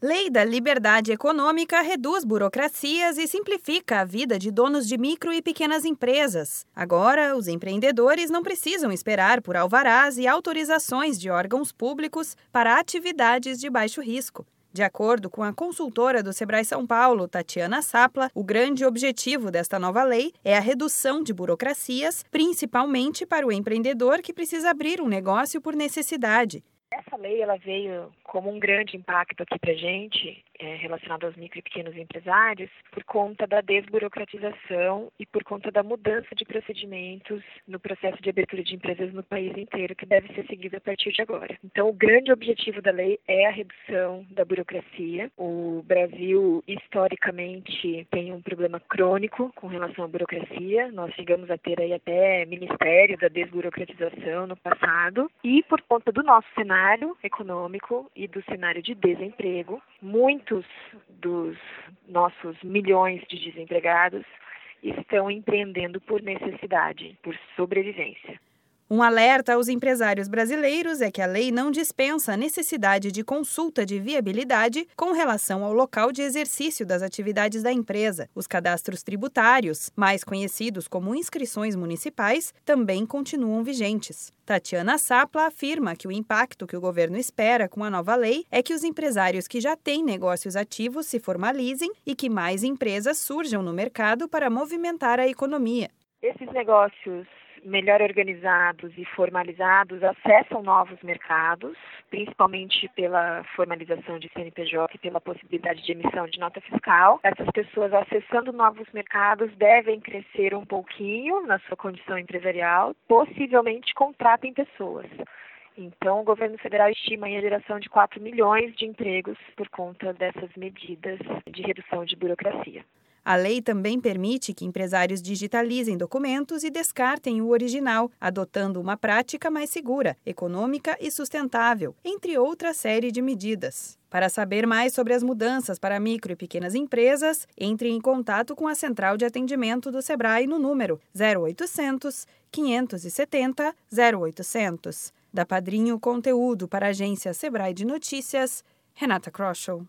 Lei da Liberdade Econômica reduz burocracias e simplifica a vida de donos de micro e pequenas empresas. Agora, os empreendedores não precisam esperar por alvarás e autorizações de órgãos públicos para atividades de baixo risco. De acordo com a consultora do Sebrae São Paulo, Tatiana Sapla, o grande objetivo desta nova lei é a redução de burocracias, principalmente para o empreendedor que precisa abrir um negócio por necessidade. Lei ela veio como um grande impacto aqui para gente é, relacionado aos micro e pequenos empresários por conta da desburocratização e por conta da mudança de procedimentos no processo de abertura de empresas no país inteiro que deve ser seguido a partir de agora. Então, o grande objetivo da lei é a redução da burocracia. O Brasil historicamente tem um problema crônico com relação à burocracia. Nós chegamos a ter aí até Ministério da Desburocratização no passado e por conta do nosso cenário econômico e do cenário de desemprego, muitos dos nossos milhões de desempregados estão empreendendo por necessidade, por sobrevivência. Um alerta aos empresários brasileiros é que a lei não dispensa a necessidade de consulta de viabilidade com relação ao local de exercício das atividades da empresa. Os cadastros tributários, mais conhecidos como inscrições municipais, também continuam vigentes. Tatiana Sapla afirma que o impacto que o governo espera com a nova lei é que os empresários que já têm negócios ativos se formalizem e que mais empresas surjam no mercado para movimentar a economia. Esses negócios melhor organizados e formalizados acessam novos mercados, principalmente pela formalização de CNPJ e pela possibilidade de emissão de nota fiscal. Essas pessoas acessando novos mercados devem crescer um pouquinho na sua condição empresarial, possivelmente contratem pessoas. Então, o governo federal estima a geração de 4 milhões de empregos por conta dessas medidas de redução de burocracia. A lei também permite que empresários digitalizem documentos e descartem o original, adotando uma prática mais segura, econômica e sustentável, entre outra série de medidas. Para saber mais sobre as mudanças para micro e pequenas empresas, entre em contato com a central de atendimento do Sebrae no número 0800 570 0800. Da Padrinho Conteúdo para a agência Sebrae de Notícias, Renata Kroschel.